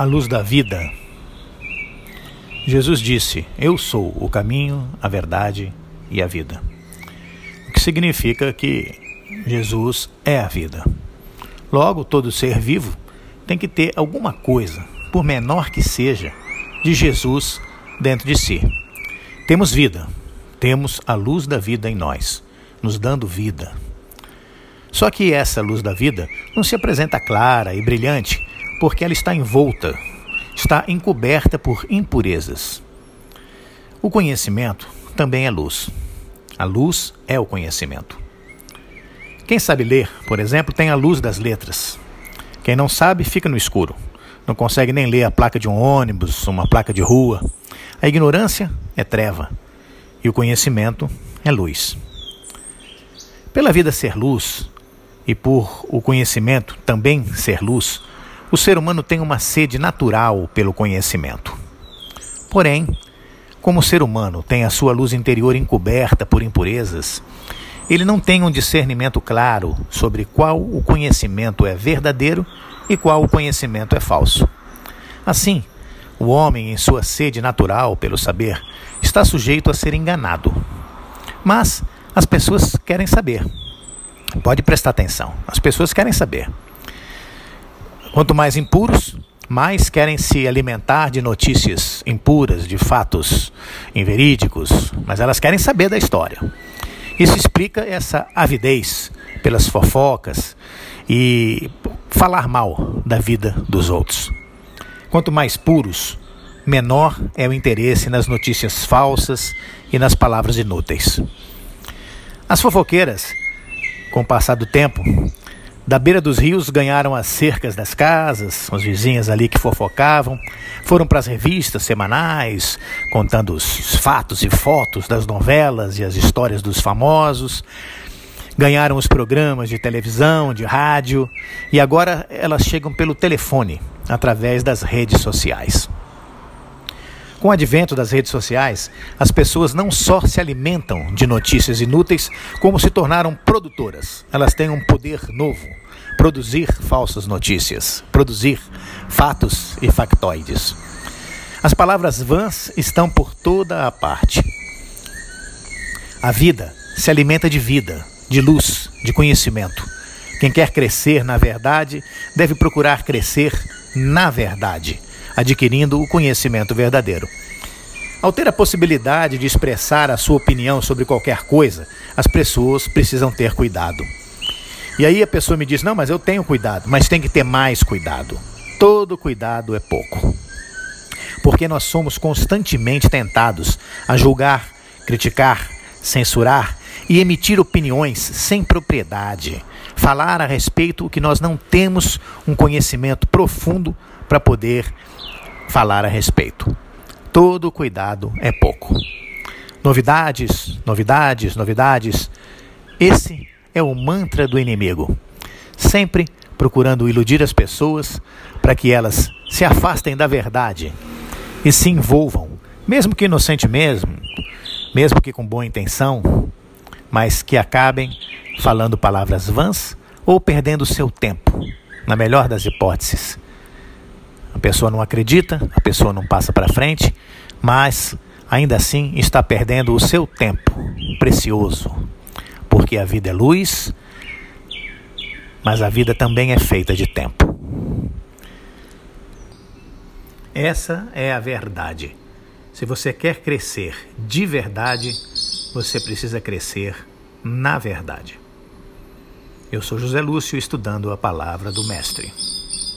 a luz da vida. Jesus disse: Eu sou o caminho, a verdade e a vida. O que significa que Jesus é a vida. Logo, todo ser vivo tem que ter alguma coisa, por menor que seja, de Jesus dentro de si. Temos vida, temos a luz da vida em nós, nos dando vida. Só que essa luz da vida não se apresenta clara e brilhante porque ela está envolta, está encoberta por impurezas. O conhecimento também é luz. A luz é o conhecimento. Quem sabe ler, por exemplo, tem a luz das letras. Quem não sabe, fica no escuro. Não consegue nem ler a placa de um ônibus, uma placa de rua. A ignorância é treva e o conhecimento é luz. Pela vida ser luz e por o conhecimento também ser luz, o ser humano tem uma sede natural pelo conhecimento. Porém, como o ser humano tem a sua luz interior encoberta por impurezas, ele não tem um discernimento claro sobre qual o conhecimento é verdadeiro e qual o conhecimento é falso. Assim, o homem, em sua sede natural pelo saber, está sujeito a ser enganado. Mas as pessoas querem saber. Pode prestar atenção. As pessoas querem saber. Quanto mais impuros, mais querem se alimentar de notícias impuras, de fatos inverídicos, mas elas querem saber da história. Isso explica essa avidez pelas fofocas e falar mal da vida dos outros. Quanto mais puros, menor é o interesse nas notícias falsas e nas palavras inúteis. As fofoqueiras, com o passar do tempo, da beira dos rios ganharam as cercas das casas, as vizinhas ali que fofocavam, foram para as revistas semanais, contando os fatos e fotos das novelas e as histórias dos famosos. Ganharam os programas de televisão, de rádio, e agora elas chegam pelo telefone, através das redes sociais. Com o advento das redes sociais, as pessoas não só se alimentam de notícias inúteis, como se tornaram produtoras. Elas têm um poder novo: produzir falsas notícias, produzir fatos e factoides. As palavras vãs estão por toda a parte. A vida se alimenta de vida, de luz, de conhecimento. Quem quer crescer na verdade deve procurar crescer na verdade adquirindo o conhecimento verdadeiro. Ao ter a possibilidade de expressar a sua opinião sobre qualquer coisa, as pessoas precisam ter cuidado. E aí a pessoa me diz: Não, mas eu tenho cuidado, mas tem que ter mais cuidado. Todo cuidado é pouco. Porque nós somos constantemente tentados a julgar, criticar, censurar e emitir opiniões sem propriedade, falar a respeito o que nós não temos um conhecimento profundo para poder falar a respeito. Todo cuidado é pouco. Novidades, novidades, novidades. Esse é o mantra do inimigo. Sempre procurando iludir as pessoas para que elas se afastem da verdade e se envolvam, mesmo que inocente mesmo, mesmo que com boa intenção, mas que acabem falando palavras vãs ou perdendo seu tempo, na melhor das hipóteses a pessoa não acredita, a pessoa não passa para frente, mas ainda assim está perdendo o seu tempo precioso, porque a vida é luz, mas a vida também é feita de tempo. Essa é a verdade. Se você quer crescer de verdade, você precisa crescer na verdade. Eu sou José Lúcio, estudando a palavra do Mestre.